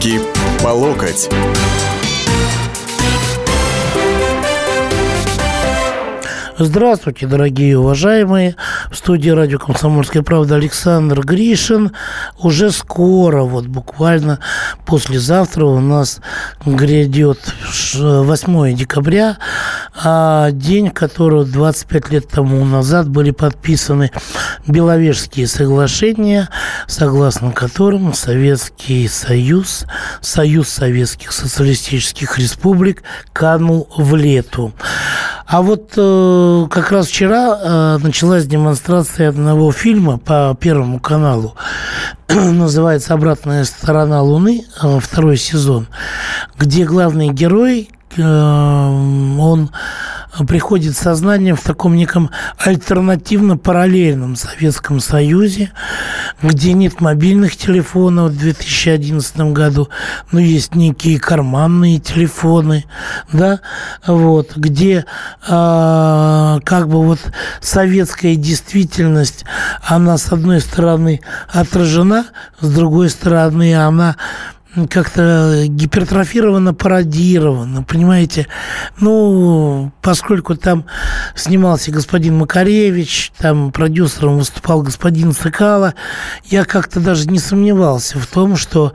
Руки по локоть. Здравствуйте, дорогие уважаемые. В студии радио «Комсомольская правда» Александр Гришин. Уже скоро, вот буквально послезавтра у нас грядет 8 декабря, а день, которого 25 лет тому назад были подписаны Беловежские соглашения, согласно которым Советский Союз, Союз Советских Социалистических Республик канул в лету. А вот э, как раз вчера э, началась демонстрация одного фильма по Первому каналу. Называется «Обратная сторона Луны», э, второй сезон, где главный герой, э, он приходит сознание в таком неком альтернативно-параллельном Советском Союзе, где нет мобильных телефонов в 2011 году, но есть некие карманные телефоны, да, вот, где э, как бы вот советская действительность, она с одной стороны отражена, с другой стороны она как-то гипертрофировано, пародировано, понимаете? Ну, поскольку там снимался господин Макаревич, там продюсером выступал господин Цикало, я как-то даже не сомневался в том, что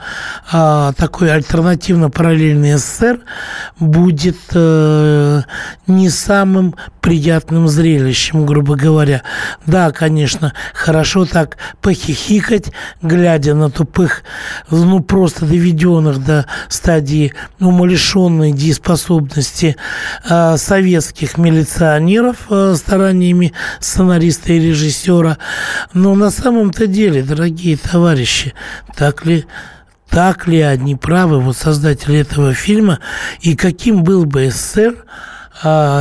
а, такой альтернативно-параллельный СССР будет а, не самым приятным зрелищем, грубо говоря. Да, конечно, хорошо так похихикать, глядя на тупых, ну, просто доведенных до стадии умалишенной дееспособности э, советских милиционеров э, стараниями сценариста и режиссера. Но на самом-то деле, дорогие товарищи, так ли так ли они правы, вот создатели этого фильма, и каким был бы СССР,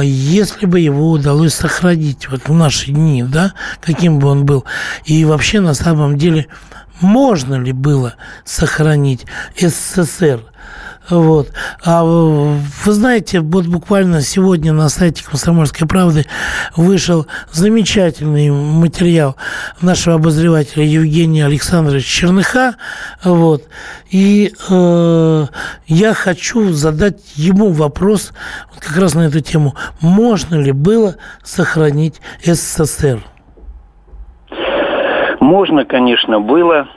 если бы его удалось сохранить вот в наши дни, да, каким бы он был. И вообще, на самом деле, можно ли было сохранить СССР – вот. А вы знаете, вот буквально сегодня на сайте «Комсомольской правды» вышел замечательный материал нашего обозревателя Евгения Александровича Черныха. Вот. И э, я хочу задать ему вопрос вот как раз на эту тему. Можно ли было сохранить СССР? Можно, конечно, было.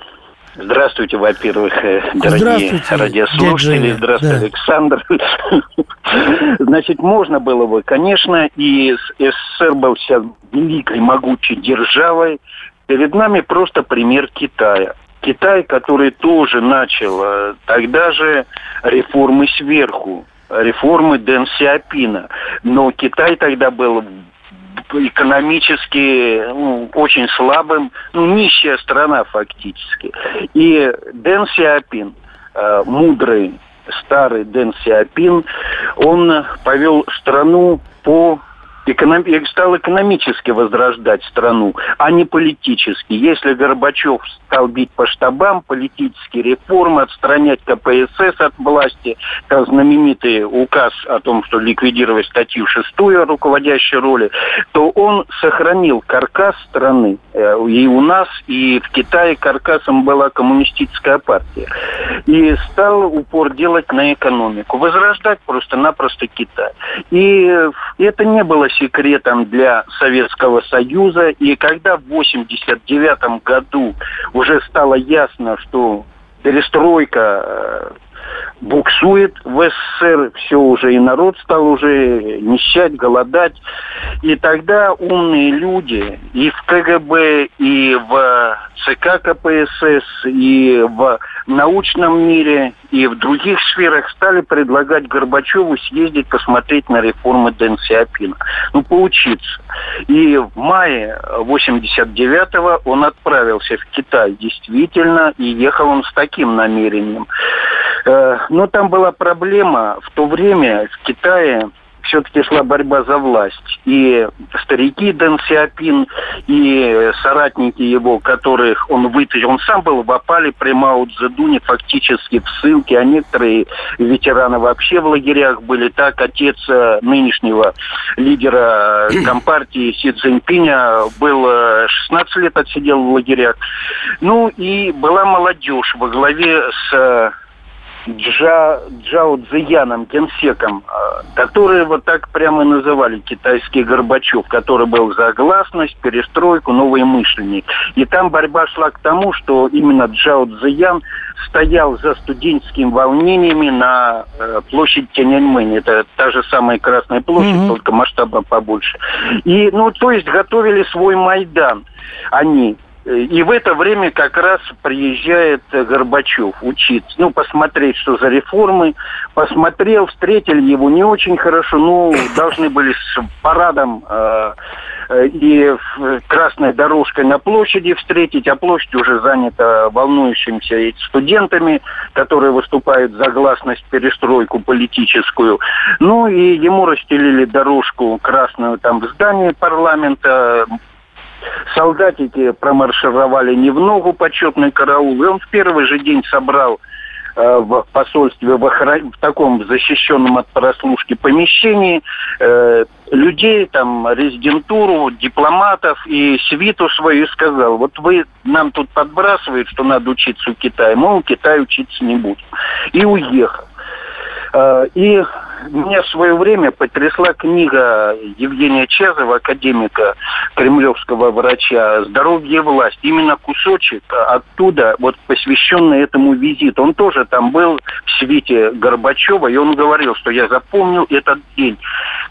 Здравствуйте, во-первых, э, дорогие Здравствуйте, радиослушатели. Здравствуйте, да. Александр. Значит, можно было бы, конечно, и СССР был сейчас великой, могучей державой. Перед нами просто пример Китая. Китай, который тоже начал э, тогда же реформы сверху, реформы Дэн Сиапина. Но Китай тогда был экономически ну, очень слабым, ну, нищая страна фактически. И Дэн Сиапин, э, мудрый старый Дэн Сиапин, он повел страну по эконом... стал экономически возрождать страну, а не политически. Если Горбачев стал бить по штабам, политические реформы, отстранять КПСС от власти, знаменитый указ о том, что ликвидировать статью шестую о руководящей роли, то он сохранил каркас страны. Э, и у нас, и в Китае каркасом была коммунистическая партия. И стал упор делать на экономику. Возрождать просто-напросто Китай. И это не было секретом для Советского Союза. И когда в 1989 году уже стало ясно, что перестройка э, буксует в СССР, все уже, и народ стал уже нищать, голодать. И тогда умные люди и в КГБ, и в ЦК КПСС, и в научном мире, и в других сферах стали предлагать Горбачеву съездить посмотреть на реформы Дэн Сиапина. Ну, поучиться. И в мае 89-го он отправился в Китай, действительно, и ехал он с таким намерением. Э, но там была проблема. В то время в Китае все-таки шла борьба за власть. И старики Дэн Сиапин, и соратники его, которых он вытащил, он сам был в опале при Мао Цзэдуне, фактически в ссылке, а некоторые ветераны вообще в лагерях были. Так, отец э, нынешнего лидера Компартии Си Цзиньпиня был 16 э, лет отсидел в лагерях. Ну и была молодежь во главе с Джа, Джао Цзияном, генсеком, э, которые вот так прямо называли китайский Горбачев, который был за гласность, перестройку, новые мышленник. И там борьба шла к тому, что именно Джао Цзиян стоял за студенческими волнениями на э, площади Тяньаньмэнь. Это та же самая Красная площадь, mm-hmm. только масштаба побольше. И, ну, то есть готовили свой Майдан они. И в это время как раз приезжает Горбачев учиться, ну, посмотреть, что за реформы. Посмотрел, встретили его не очень хорошо, ну, должны были с парадом э, э и красной дорожкой на площади встретить, а площадь уже занята волнующимися студентами, которые выступают за гласность, перестройку политическую. Ну, и ему расстелили дорожку красную там в здании парламента, солдатики промаршировали не в ногу почетный караул, и он в первый же день собрал э, в посольстве в, охран... в таком защищенном от прослушки помещении э, людей, там, резидентуру, дипломатов и свиту свою сказал, вот вы нам тут подбрасываете, что надо учиться у Китая, мы у Китая учиться не будем. И уехал. Э, и меня в свое время потрясла книга Евгения Чезова, академика, кремлевского врача «Здоровье и власть». Именно кусочек оттуда, вот посвященный этому визиту. Он тоже там был в свете Горбачева, и он говорил, что я запомнил этот день,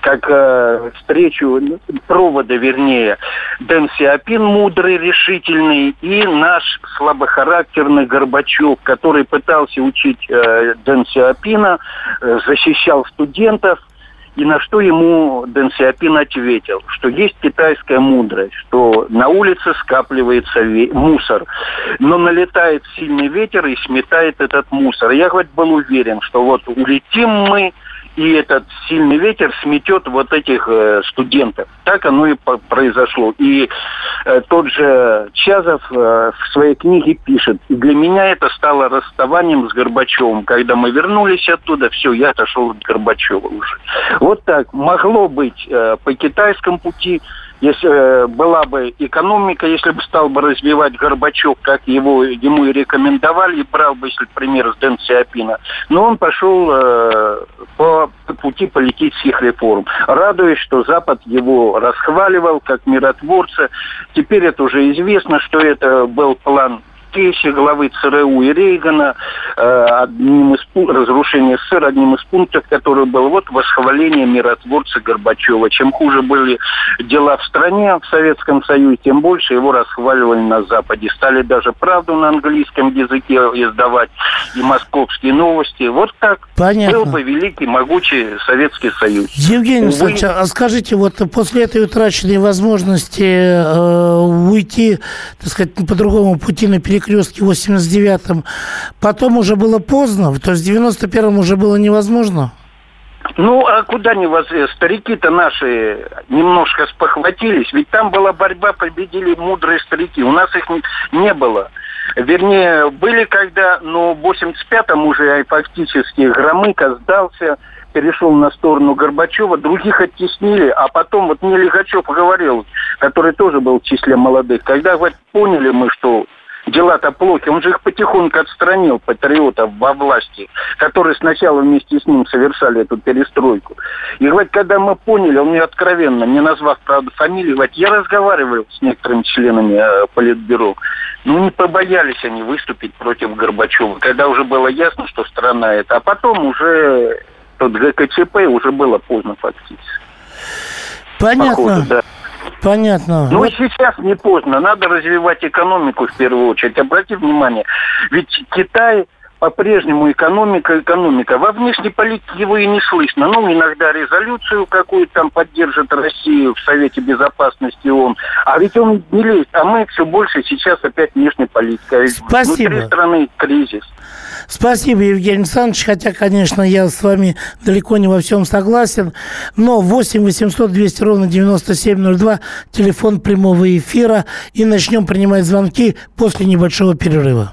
как э, встречу провода, вернее, Дэн Сиапин мудрый, решительный, и наш слабохарактерный Горбачев, который пытался учить э, Дэн Сиапина, э, защищал студентов, и на что ему Дэн Сиапин ответил, что есть китайская мудрость, что на улице скапливается мусор, но налетает сильный ветер и сметает этот мусор. Я хоть был уверен, что вот улетим мы, и этот сильный ветер сметет вот этих э, студентов. Так оно и произошло. И э, тот же Чазов э, в своей книге пишет, для меня это стало расставанием с Горбачевым. Когда мы вернулись оттуда, все, я отошел от Горбачева уже. Вот так. Могло быть э, по китайскому пути, если э, была бы экономика, если бы стал бы развивать Горбачев, как его, ему и рекомендовали, и брал бы, если пример с Дэн Сиапина. Но он пошел э, по пути политических реформ, радуясь, что Запад его расхваливал как миротворца. Теперь это уже известно, что это был план Кейси, главы ЦРУ и Рейгана, э, одним из разрушения СССР, одним из пунктов, который был вот восхваление миротворца Горбачева. Чем хуже были дела в стране, в Советском Союзе, тем больше его расхваливали на Западе. Стали даже правду на английском языке издавать и московские новости. Вот так Понятно. был бы великий, могучий Советский Союз. Евгений Увы... а скажите, вот после этой утраченной возможности э, уйти, так сказать, по другому пути на перекрестке, перекрестке в 89-м, потом уже было поздно, то есть в 91-м уже было невозможно? Ну, а куда не воз... Старики-то наши немножко спохватились, ведь там была борьба, победили мудрые старики. У нас их не, не было. Вернее, были когда, но в 85-м уже фактически Громыко сдался, перешел на сторону Горбачева, других оттеснили, а потом вот мне Лихачев говорил, который тоже был в числе молодых, когда вот поняли мы, что дела-то плохи. Он же их потихоньку отстранил, патриотов во власти, которые сначала вместе с ним совершали эту перестройку. И говорит, когда мы поняли, он мне откровенно, не назвав, правда, фамилию, говорит, я разговаривал с некоторыми членами э, Политбюро, ну, не побоялись они выступить против Горбачева, когда уже было ясно, что страна это. А потом уже тот ГКЧП уже было поздно фактически. Понятно. Походу, да. Понятно. Ну, вот. сейчас не поздно. Надо развивать экономику в первую очередь. Обрати внимание, ведь Китай по-прежнему экономика, экономика. Во внешней политике его и не слышно. Ну, иногда резолюцию какую-то там поддержит Россию в Совете Безопасности ООН. А ведь он не лезет. А мы все больше сейчас опять внешняя политика. Спасибо. Внутри страны кризис. Спасибо, Евгений Александрович. Хотя, конечно, я с вами далеко не во всем согласен. Но 8 800 200 ровно 9702, телефон прямого эфира. И начнем принимать звонки после небольшого перерыва.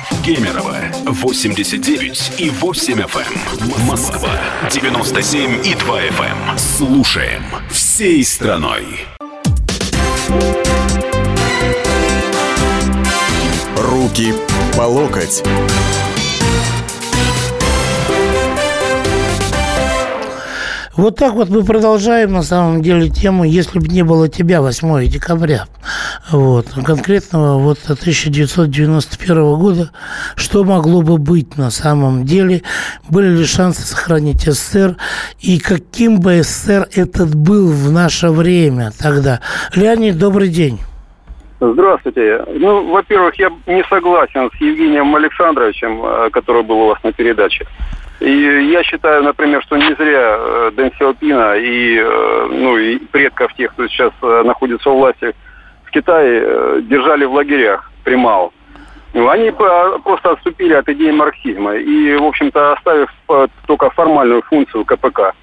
Эм. Кемерово 89 и 8 FM. Эм. Москва 97 и 2 FM. Слушаем всей страной. Руки по локоть. Вот так вот мы продолжаем на самом деле тему «Если бы не было тебя» 8 декабря. Вот. Конкретно вот 1991 года. Что могло бы быть на самом деле? Были ли шансы сохранить СССР? И каким бы СССР этот был в наше время тогда? Леонид, добрый день. Здравствуйте. Ну, во-первых, я не согласен с Евгением Александровичем, э, который был у вас на передаче. И я считаю, например, что не зря э, Дэн Сяопина и, э, ну, и предков тех, кто сейчас находится у власти в Китае, держали в лагерях Примал. Ну, они просто отступили от идеи марксизма и, в общем-то, оставив только формальную функцию КПК.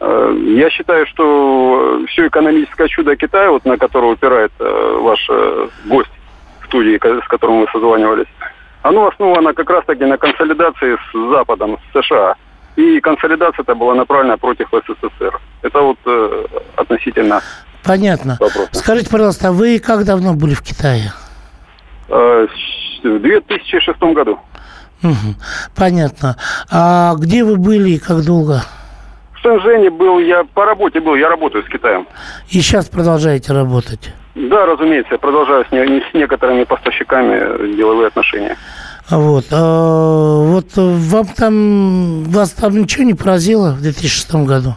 Я считаю, что все экономическое чудо Китая, вот на которое упирает ваш гость в студии, с которым мы созванивались, оно основано как раз-таки на консолидации с Западом, с США. И консолидация это была направлена против СССР. Это вот э, относительно Понятно. Вопроса. Скажите, пожалуйста, а вы как давно были в Китае? Э, в 2006 году. Угу. Понятно. А где вы были и как долго? В Шэньчжэне был, я по работе был, я работаю с Китаем. И сейчас продолжаете работать? Да, разумеется, я продолжаю с, не, с некоторыми поставщиками деловые отношения. Вот. А, вот вам там, вас там ничего не поразило в 2006 году?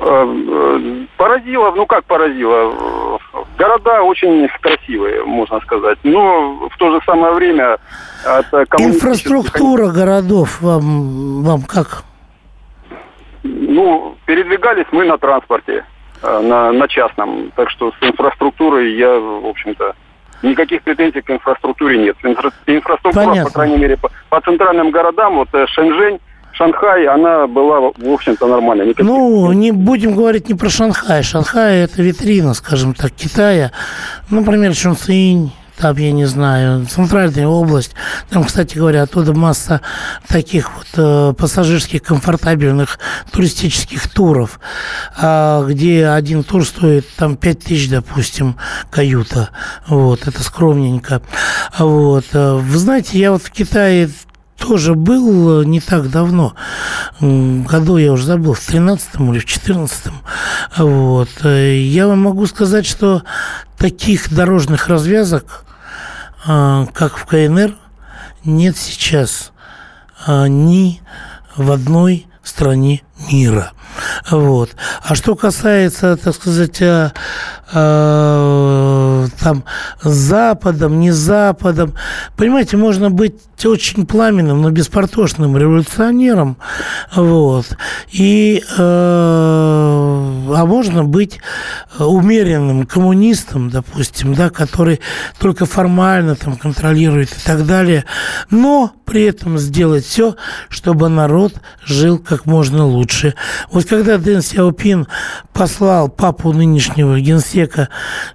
Э, поразило, ну как поразило? Города очень красивые, можно сказать. Но в то же самое время... От Инфраструктура городов вам, вам как? Ну, передвигались мы на транспорте. Э, на, на частном. Так что с инфраструктурой я, в общем-то, никаких претензий к инфраструктуре нет. Инфра, инфраструктура, Понятно. по крайней мере, по, по центральным городам, вот э, Шэньчжэнь, Шанхай, она была, в общем-то, нормальная. Никаких... Ну, не будем говорить не про Шанхай. Шанхай – это витрина, скажем так, Китая. Например, Чунцинь, там, я не знаю, центральная область. Там, кстати говоря, оттуда масса таких вот э, пассажирских комфортабельных туристических туров, э, где один тур стоит там 5 тысяч, допустим, каюта. Вот, это скромненько. Вот. Э, вы знаете, я вот в Китае тоже был э, не так давно. Году я уже забыл, в 13 или в 14 Вот. Э, я вам могу сказать, что таких дорожных развязок а, как в КНР, нет сейчас ни в одной стране мира. Вот. А что касается, так сказать, э, там Западом, не Западом, понимаете, можно быть очень пламенным, но беспортошным революционером, вот, и, э, а можно быть умеренным коммунистом, допустим, да, который только формально там контролирует и так далее, но при этом сделать все, чтобы народ жил как можно лучше. Вот когда Дэн Сяопин послал папу нынешнего генсека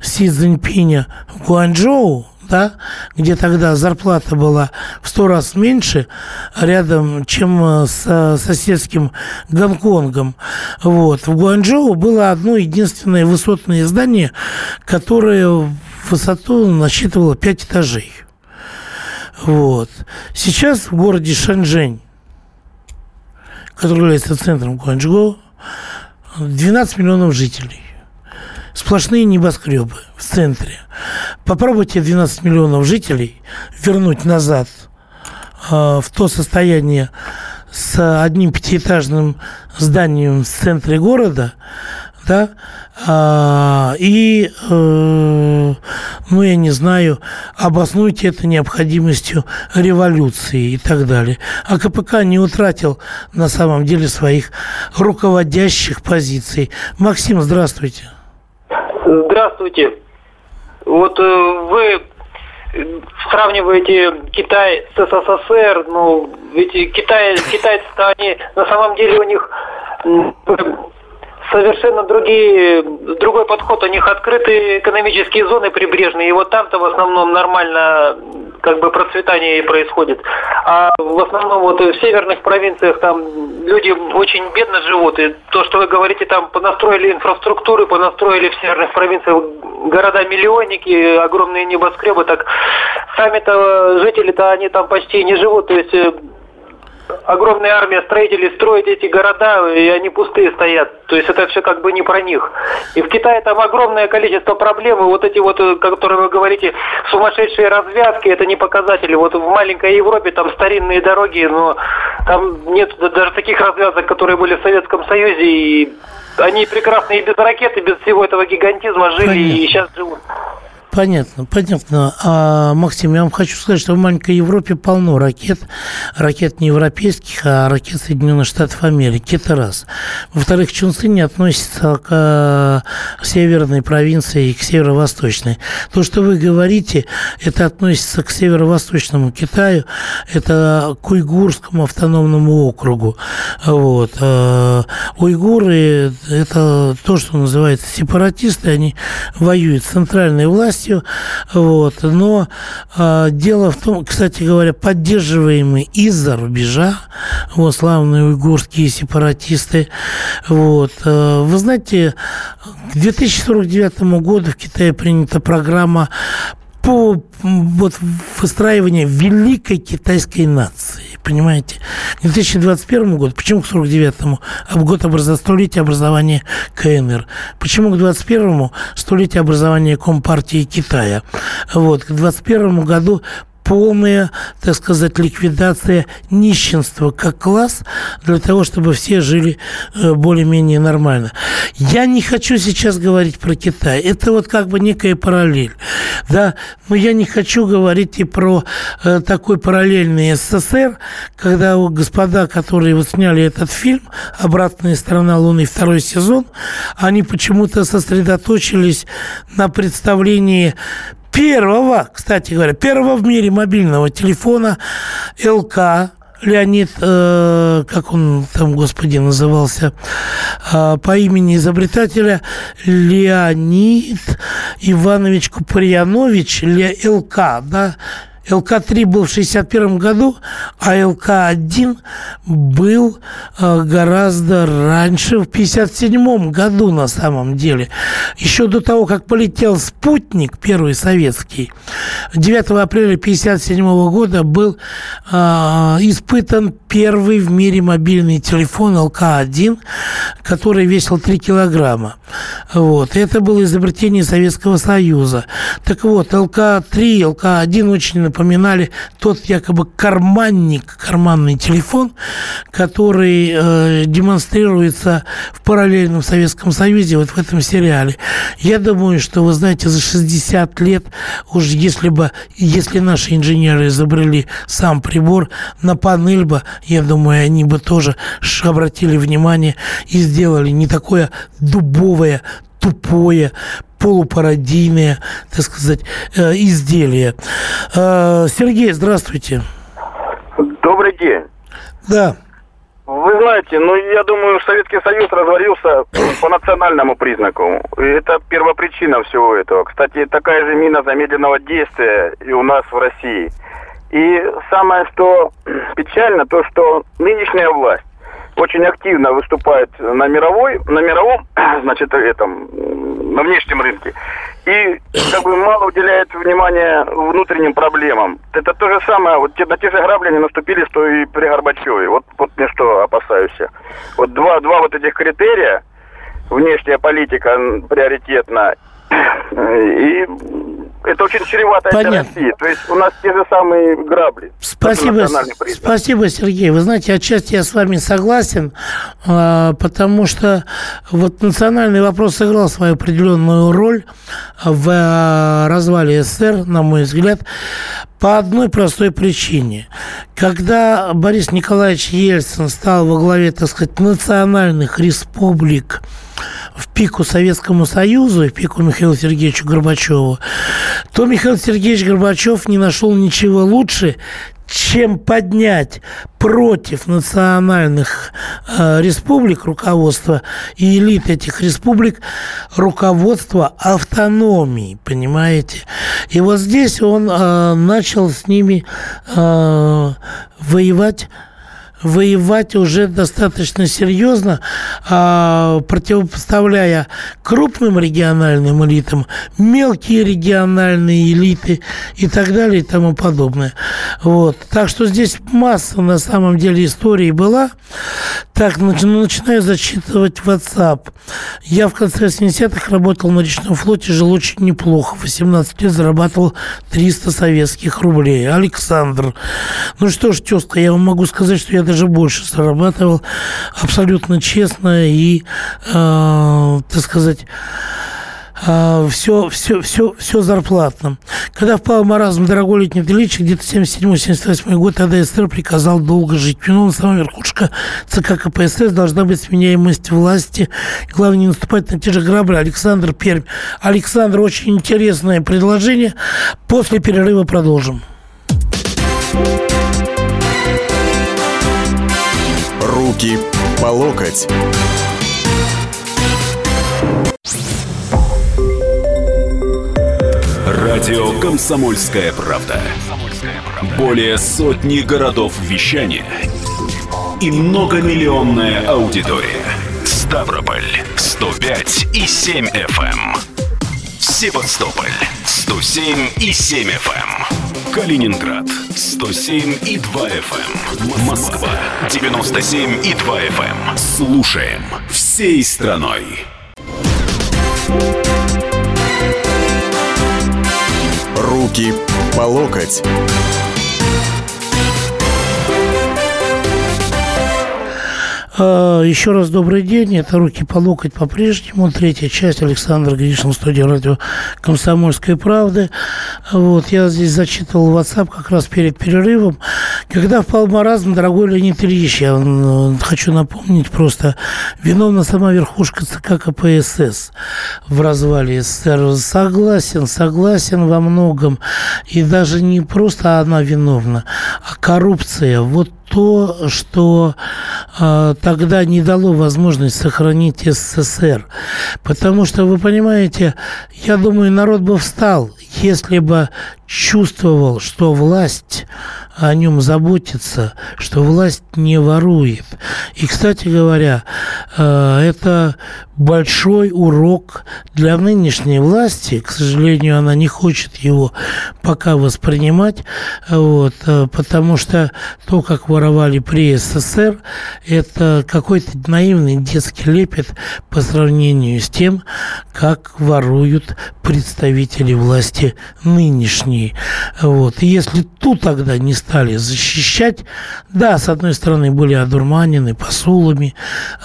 Си Цзиньпиня в Гуанчжоу, да, где тогда зарплата была в сто раз меньше, рядом, чем э, с соседским Гонконгом. Вот. В Гуанчжоу было одно единственное высотное здание, которое высоту насчитывало пять этажей. Вот. Сейчас в городе Шэньчжэнь, который является центром Гуанчжоу, 12 миллионов жителей. Сплошные небоскребы в центре. Попробуйте 12 миллионов жителей вернуть назад э, в то состояние с одним пятиэтажным зданием в центре города, да, а, и, э, ну, я не знаю, обоснуйте это необходимостью революции и так далее. А КПК не утратил на самом деле своих руководящих позиций. Максим, здравствуйте. Здравствуйте. Вот э, вы сравниваете Китай с СССР, ну, ведь Китай, китайцы-то они, на самом деле у них совершенно другие, другой подход. У них открытые экономические зоны прибрежные, и вот там-то в основном нормально как бы процветание и происходит. А в основном вот в северных провинциях там люди очень бедно живут. И то, что вы говорите, там понастроили инфраструктуры, понастроили в северных провинциях города-миллионники, огромные небоскребы, так сами-то жители-то они там почти не живут. То есть э, огромная армия строителей строит эти города, и они пустые стоят. То есть это все как бы не про них. И в Китае там огромное количество проблем, и вот эти вот, э, которые вы говорите, сумасшедшие развязки, это не показатели. Вот в маленькой Европе там старинные дороги, но там нет даже таких развязок, которые были в Советском Союзе, и они прекрасно и без ракеты, без всего этого гигантизма жили, Понятно. и сейчас живут. Понятно, понятно. А, Максим, я вам хочу сказать, что в маленькой Европе полно ракет. Ракет не европейских, а ракет Соединенных Штатов Америки. Это раз. Во-вторых, Чунцы не относятся к, к э, северной провинции и к северо-восточной. То, что вы говорите, это относится к северо-восточному Китаю, это к уйгурскому автономному округу. Вот. А, уйгуры – это то, что называется сепаратисты, они воюют с центральной властью, властью. Вот. Но э, дело в том, кстати говоря, поддерживаемые из-за рубежа, вот, славные уйгурские сепаратисты. Вот. Э, вы знаете, к 2049 году в Китае принята программа по вот, выстраиванию великой китайской нации, понимаете? К 2021 году, почему к 49-му? А год образа, столетия образования КНР. Почему к 21-му? Столетие образования Компартии Китая. Вот, к 21 году полная, так сказать, ликвидация нищенства как класс для того, чтобы все жили э, более-менее нормально. Я не хочу сейчас говорить про Китай. Это вот как бы некая параллель. Да? Но я не хочу говорить и про э, такой параллельный СССР, когда вот господа, которые вот сняли этот фильм «Обратная сторона Луны» второй сезон, они почему-то сосредоточились на представлении первого, кстати говоря, первого в мире мобильного телефона ЛК Леонид, э, как он там, господи, назывался, э, по имени изобретателя Леонид Иванович Куприянович, ЛК, да, ЛК-3 был в 61 году, а ЛК-1 был э, гораздо раньше, в 57 году на самом деле. Еще до того, как полетел спутник, первый советский, 9 апреля 57 года был э, испытан первый в мире мобильный телефон ЛК-1, который весил 3 килограмма. Вот. Это было изобретение Советского Союза. Так вот, ЛК-3, ЛК-1 очень напоминали тот якобы карманник, карманный телефон, который э, демонстрируется в параллельном Советском Союзе, вот в этом сериале. Я думаю, что, вы знаете, за 60 лет, уж если бы, если наши инженеры изобрели сам прибор, на панель бы, я думаю, они бы тоже обратили внимание и сделали не такое дубовое, тупое, полупародийное, так сказать, э, изделие. Э, Сергей, здравствуйте. Добрый день. Да. Вы знаете, ну, я думаю, Советский Союз развалился по национальному признаку. И это первопричина всего этого. Кстати, такая же мина замедленного действия и у нас в России. И самое, что печально, то, что нынешняя власть очень активно выступает на мировой, на мировом, значит, этом, на внешнем рынке. И как бы мало уделяет внимания внутренним проблемам. Это то же самое, вот те, на те же грабли не наступили, что и при Горбачеве. Вот, вот мне что опасаюсь. Вот два, два вот этих критерия, внешняя политика приоритетна, и это очень чревато для России. То есть у нас те же самые грабли. Спасибо, спасибо, Сергей. Вы знаете, отчасти я с вами согласен, а, потому что вот национальный вопрос сыграл свою определенную роль в а, развале СССР, на мой взгляд, по одной простой причине. Когда Борис Николаевич Ельцин стал во главе, так сказать, национальных республик, пику Советскому Союзу и пику Михаилу Сергеевичу Горбачеву, то Михаил Сергеевич Горбачев не нашел ничего лучше, чем поднять против национальных э, республик руководство и элит этих республик руководство автономии, понимаете? И вот здесь он э, начал с ними э, воевать воевать уже достаточно серьезно, а, противопоставляя крупным региональным элитам мелкие региональные элиты и так далее и тому подобное. Вот. Так что здесь масса на самом деле истории была. Так, начинаю зачитывать WhatsApp. Я в конце 80-х работал на речном флоте, жил очень неплохо. 18 лет зарабатывал 300 советских рублей. Александр. Ну что ж, тезка, я вам могу сказать, что я даже больше зарабатывал абсолютно честно и, э, так сказать, все, все, все, все зарплатно. Когда впал в маразм дорогой летний личик, где-то 77-78 год, АДСР приказал долго жить. Виновна сама верхушка ЦК КПСС должна быть сменяемость власти. Главное, не наступать на те же грабли. Александр Пермь. Александр, очень интересное предложение. После перерыва продолжим. Руки по локоть. Радио «Комсомольская правда». Более сотни городов вещания и многомиллионная аудитория. Ставрополь 105 и 7 FM. Эм. Севастополь 107 и 7 FM. Эм. Калининград 107 и 2 FM. Эм. Москва 97 и 2 FM. Слушаем всей страной. Руки по локоть. Еще раз добрый день. Это «Руки по локоть» по-прежнему. Третья часть. Александр Гришин, студия радио «Комсомольской правды». Вот, я здесь зачитывал WhatsApp как раз перед перерывом. Когда впал маразм, дорогой Леонид Ильич, я хочу напомнить просто, виновна сама верхушка ЦК КПСС в развале СССР. Согласен, согласен во многом. И даже не просто она виновна, а коррупция. Вот то, что э, тогда не дало возможность сохранить СССР. Потому что, вы понимаете, я думаю, народ бы встал, если бы чувствовал, что власть о нем заботится, что власть не ворует. И, кстати говоря, э, это большой урок для нынешней власти. К сожалению, она не хочет его пока воспринимать, вот, э, потому что то, как воровали при СССР, это какой-то наивный детский лепет по сравнению с тем, как воруют представители власти нынешние. Вот. И если ту тогда не стали защищать. Да, с одной стороны, были одурманены посулами,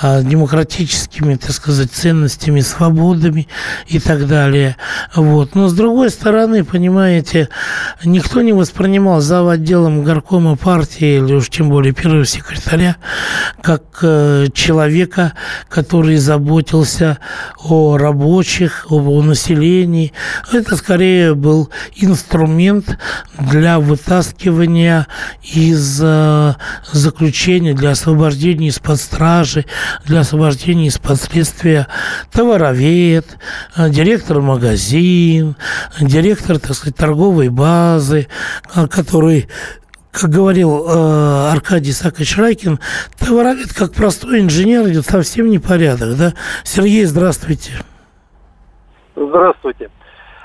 а, демократическими, так сказать, ценностями, свободами и так далее. Вот. Но с другой стороны, понимаете, никто не воспринимал зав. отделом горкома партии, или уж тем более первого секретаря, как э, человека, который заботился о рабочих, о населении. Это скорее был инструмент для вытаскивания из э, заключения для освобождения из-под стражи, для освобождения из-под следствия товаровед, э, директор магазин, директор, так сказать, торговой базы, э, который как говорил э, Аркадий Сакович Райкин, товаровед, как простой инженер, идет совсем непорядок. Да? Сергей, здравствуйте. Здравствуйте.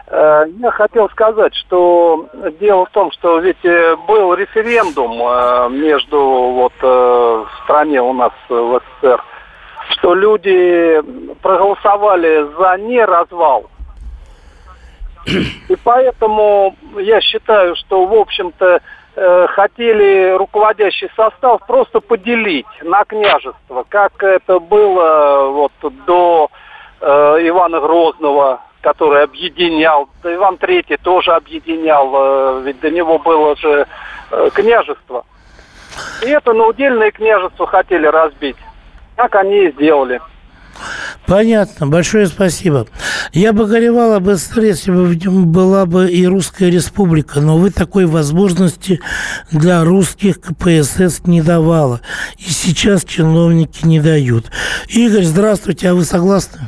Э, я хотел сказать, что дело в том, что ведь э, был референдум э, между вот в стране у нас в СССР, что люди проголосовали за не развал. И поэтому я считаю, что, в общем-то, хотели руководящий состав просто поделить на княжество, как это было вот до Ивана Грозного который объединял. Да Иван Третий тоже объединял, э, ведь до него было же э, княжество. И это на удельное княжество хотели разбить. Так они и сделали. Понятно. Большое спасибо. Я бы горевала быстрее, если бы была бы и Русская Республика, но вы такой возможности для русских КПСС не давала. И сейчас чиновники не дают. Игорь, здравствуйте, а вы согласны?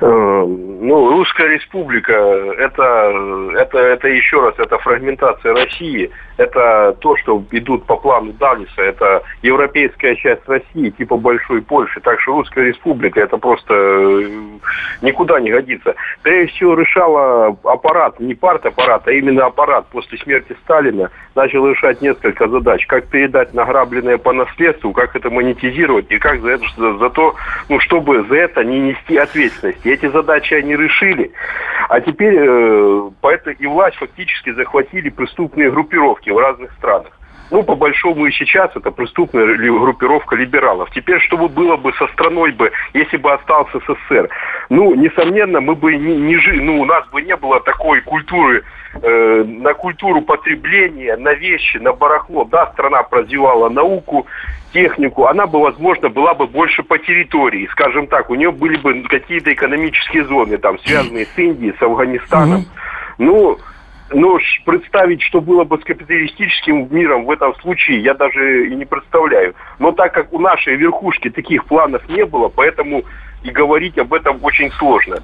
Э, ну, Русская Республика, это, это, это еще раз, это фрагментация России, это то, что идут по плану Далиса, это европейская часть России, типа Большой Польши, так что Русская Республика, это просто э, никуда не годится. Прежде всего решала аппарат, не парт-аппарат, а именно аппарат. После смерти Сталина начал решать несколько задач, как передать награбленное по наследству, как это монетизировать и как за, это, за, за то, ну, чтобы за это не нести ответственности. Эти задачи они решили, а теперь э, поэтому и власть фактически захватили преступные группировки в разных странах. Ну, по большому и сейчас это преступная группировка либералов. Теперь, что бы было бы со страной бы, если бы остался СССР? Ну, несомненно, мы бы не, не жили, ну, у нас бы не было такой культуры, э, на культуру потребления, на вещи, на барахло. Да, страна развивала науку, технику, она бы, возможно, была бы больше по территории. Скажем так, у нее были бы какие-то экономические зоны, там, связанные с Индией, с Афганистаном. Ну, но представить, что было бы с капиталистическим миром в этом случае, я даже и не представляю. Но так как у нашей верхушки таких планов не было, поэтому и говорить об этом очень сложно.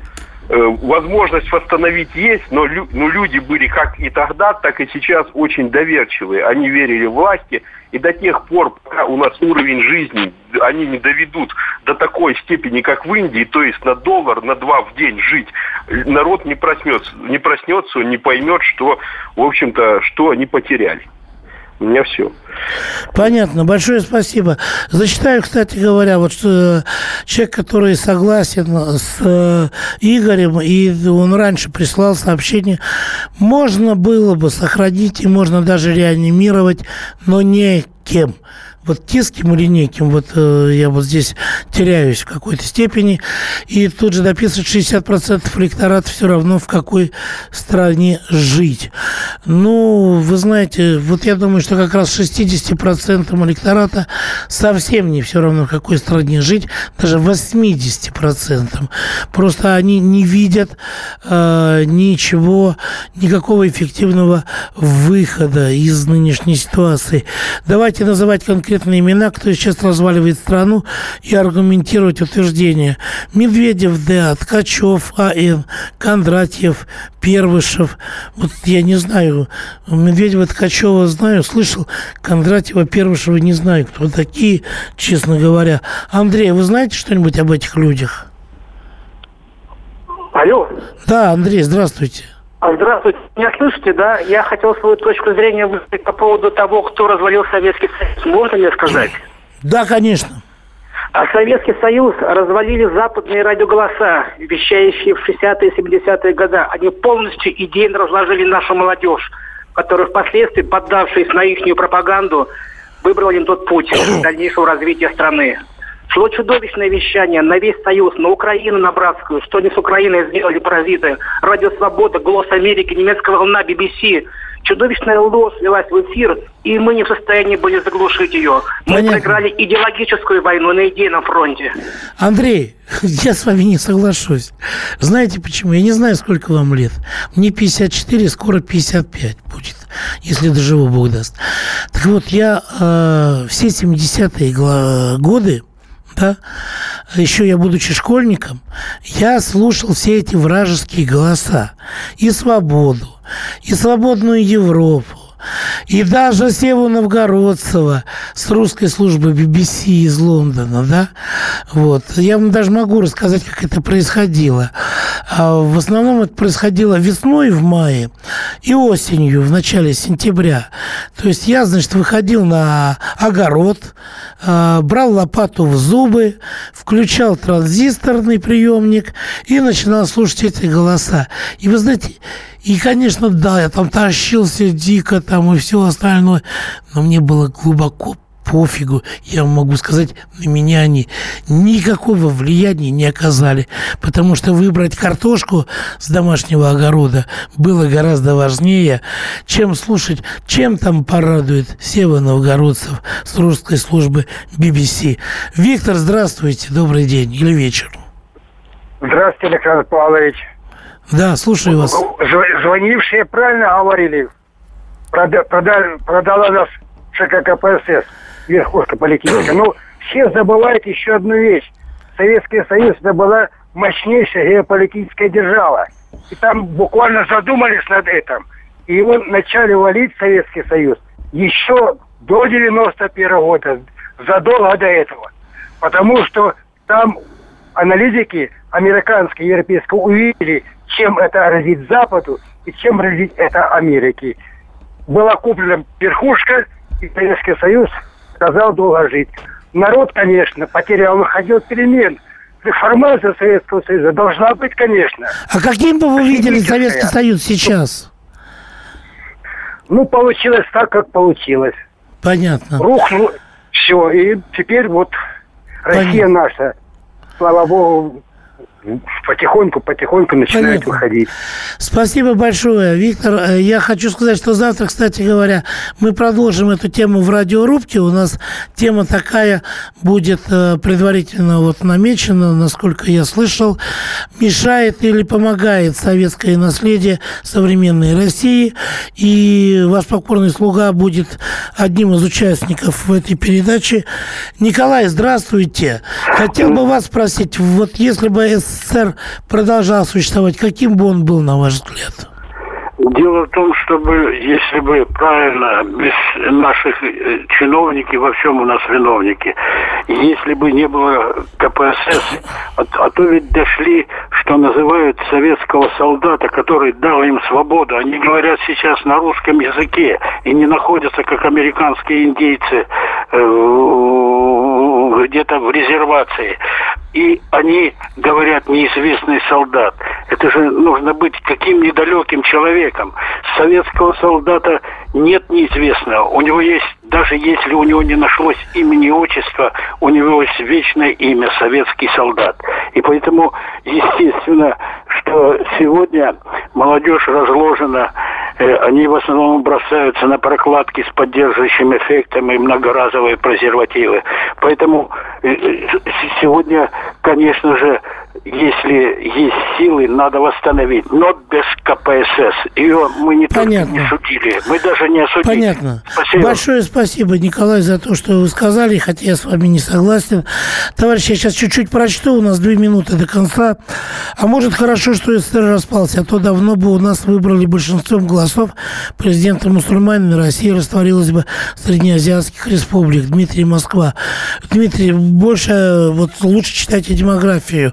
Э, возможность восстановить есть, но, но люди были как и тогда, так и сейчас очень доверчивые. Они верили власти, и до тех пор, пока у нас уровень жизни, они не доведут до такой степени, как в Индии, то есть на доллар, на два в день жить, народ не проснется, не проснется, не поймет, что, в общем-то, что они потеряли. У меня все. Понятно. Большое спасибо. Зачитаю, кстати говоря, вот что человек, который согласен с э, Игорем, и он раньше прислал сообщение, можно было бы сохранить и можно даже реанимировать, но не кем вот тиским или неким, вот э, я вот здесь теряюсь в какой-то степени, и тут же написано 60% электората все равно в какой стране жить. Ну, вы знаете, вот я думаю, что как раз 60% электората совсем не все равно в какой стране жить, даже 80%. Просто они не видят э, ничего, никакого эффективного выхода из нынешней ситуации. Давайте называть конкретно конкретные имена, кто сейчас разваливает страну, и аргументировать утверждение. Медведев, Д. Ткачев, А.Н., Кондратьев, Первышев. Вот я не знаю, Медведева, Ткачева знаю, слышал, Кондратьева, Первышева не знаю, кто такие, честно говоря. Андрей, вы знаете что-нибудь об этих людях? Алло. Да, Андрей, здравствуйте. А, здравствуйте, меня слышите, да? Я хотел свою точку зрения высказать по поводу того, кто развалил Советский Союз. Можно мне сказать? Да, конечно. А Советский Союз развалили западные радиоголоса, вещающие в 60-е и 70-е годы. Они полностью идейно разложили нашу молодежь, которая впоследствии, поддавшись на их пропаганду, выбрала не тот путь дальнейшего развития страны. Шло чудовищное вещание на весь Союз, на Украину, на братскую. Что не с Украиной сделали паразиты. Радио Свобода, Голос Америки, немецкая волна, BBC. Чудовищная ложь велась в эфир, и мы не в состоянии были заглушить ее. Мы Понятно. проиграли идеологическую войну на идейном фронте. Андрей, я с вами не соглашусь. Знаете почему? Я не знаю, сколько вам лет. Мне 54, скоро 55 будет, если доживу Бог даст. Так вот, я э, все 70-е годы да, еще я, будучи школьником, я слушал все эти вражеские голоса. И свободу, и свободную Европу, и даже Севу Новгородцева с русской службы BBC из Лондона, да, вот. Я вам даже могу рассказать, как это происходило. А в основном это происходило весной в мае и осенью в начале сентября. То есть я, значит, выходил на огород, а, брал лопату в зубы, включал транзисторный приемник и начинал слушать эти голоса. И вы знаете, и, конечно, да, я там тащился дико там и все остальное, но мне было глубоко пофигу, я могу сказать, на меня они никакого влияния не оказали, потому что выбрать картошку с домашнего огорода было гораздо важнее, чем слушать, чем там порадует Сева Новгородцев с русской службы BBC. Виктор, здравствуйте, добрый день или вечер. Здравствуйте, Александр Павлович. Да, слушаю вас. Звонившие правильно говорили. Прода, прода, продала нас ШК КПСС, верхушка политическая. Но все забывают еще одну вещь. Советский Союз это была мощнейшая геополитическая держава. И там буквально задумались над этим. И его начали валить Советский Союз еще до 91 -го года, задолго до этого. Потому что там аналитики американские, европейские увидели, чем это грозит Западу и чем грозит это Америке. Была куплена верхушка, и Советский Союз сказал долго жить. Народ, конечно, потерял, он хотел перемен. Реформация Советского Союза должна быть, конечно. А каким бы вы видели Советский Союз сейчас? Ну, получилось так, как получилось. Понятно. Рухнул, все, и теперь вот Россия Понятно. наша, слава богу, потихоньку, потихоньку начинает Понятно. выходить. Спасибо большое, Виктор. Э, я хочу сказать, что завтра, кстати говоря, мы продолжим эту тему в радиорубке. У нас тема такая будет э, предварительно вот намечена, насколько я слышал. Мешает или помогает советское наследие современной России. И ваш покорный слуга будет одним из участников в этой передаче. Николай, здравствуйте. Хотел бы вас спросить, вот если бы СССР продолжал существовать, каким бы он был, на ваш взгляд? Дело в том, чтобы, если бы правильно, без наших э, чиновники, во всем у нас виновники, если бы не было КПСС, а, а то ведь дошли, что называют советского солдата, который дал им свободу. Они говорят сейчас на русском языке и не находятся, как американские индейцы, э, где-то в резервации и они говорят неизвестный солдат. Это же нужно быть каким недалеким человеком. Советского солдата нет неизвестного. У него есть, даже если у него не нашлось имени и отчества, у него есть вечное имя советский солдат. И поэтому, естественно, что сегодня молодежь разложена они в основном бросаются на прокладки с поддерживающим эффектом и многоразовые презервативы. Поэтому э, э, сегодня, конечно же, если есть силы, надо восстановить. Но без КПСС. Ее мы не Понятно. только не судили, мы даже не осудили. Понятно. Спасибо. Большое спасибо, Николай, за то, что вы сказали, хотя я с вами не согласен. Товарищи, я сейчас чуть-чуть прочту, у нас две минуты до конца. А может, хорошо, что СССР распался, а то давно бы у нас выбрали большинством голосов президента мусульманина, Россия растворилась бы среднеазиатских республик. Дмитрий Москва. Дмитрий, больше, вот лучше читайте демографию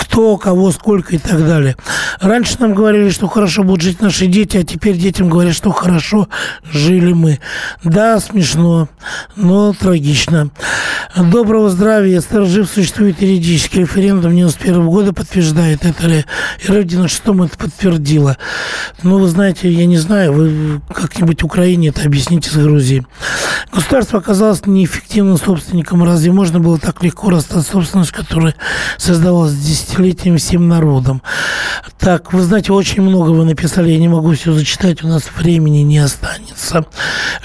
кто, кого, сколько и так далее. Раньше нам говорили, что хорошо будут жить наши дети, а теперь детям говорят, что хорошо жили мы. Да, смешно, но трагично. Доброго здравия. СССР жив существует юридический референдум 91 года подтверждает это ли. И в 96-м это подтвердила. Ну, вы знаете, я не знаю, вы как-нибудь Украине это объясните с Грузией. Государство оказалось неэффективным собственником. Разве можно было так легко расстать собственность, которая создавалась десятилетиями всем народом? Так, вы знаете, очень много вы написали, я не могу все зачитать, у нас времени не останется.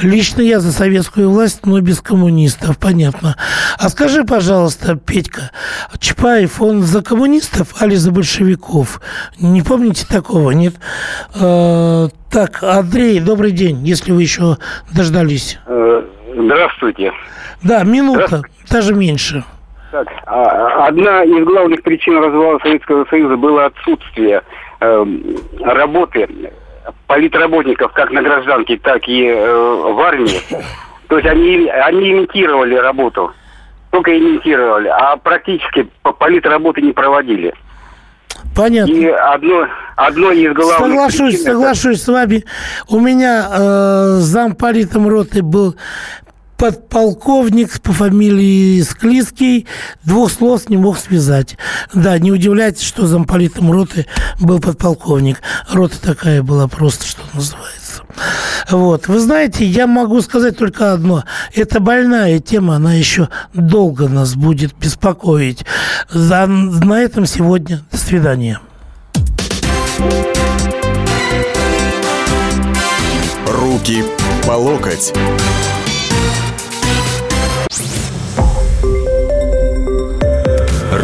Лично я за советскую власть, но без коммунистов, понятно. А скажи, пожалуйста, Петька, Чапаев, он за коммунистов, али за большевиков? Не помните такого, нет? Э, так, Андрей, добрый день, если вы еще дождались. Э, здравствуйте. Да, минута, даже меньше. Так, а, одна из главных причин развала Советского Союза было отсутствие э, работы политработников как на гражданке, так и э, в армии. То есть они, они имитировали работу, только имитировали, а практически политработы не проводили. Понятно. И одно, одно из главных Соглашусь, причин, соглашусь это... с вами. У меня э, замполитом роты был подполковник по фамилии Склизкий двух слов не мог связать. Да, не удивляйтесь, что замполитом роты был подполковник. Рота такая была просто, что называется. Вот. Вы знаете, я могу сказать только одно. Это больная тема, она еще долго нас будет беспокоить. На этом сегодня до свидания. Руки по локоть.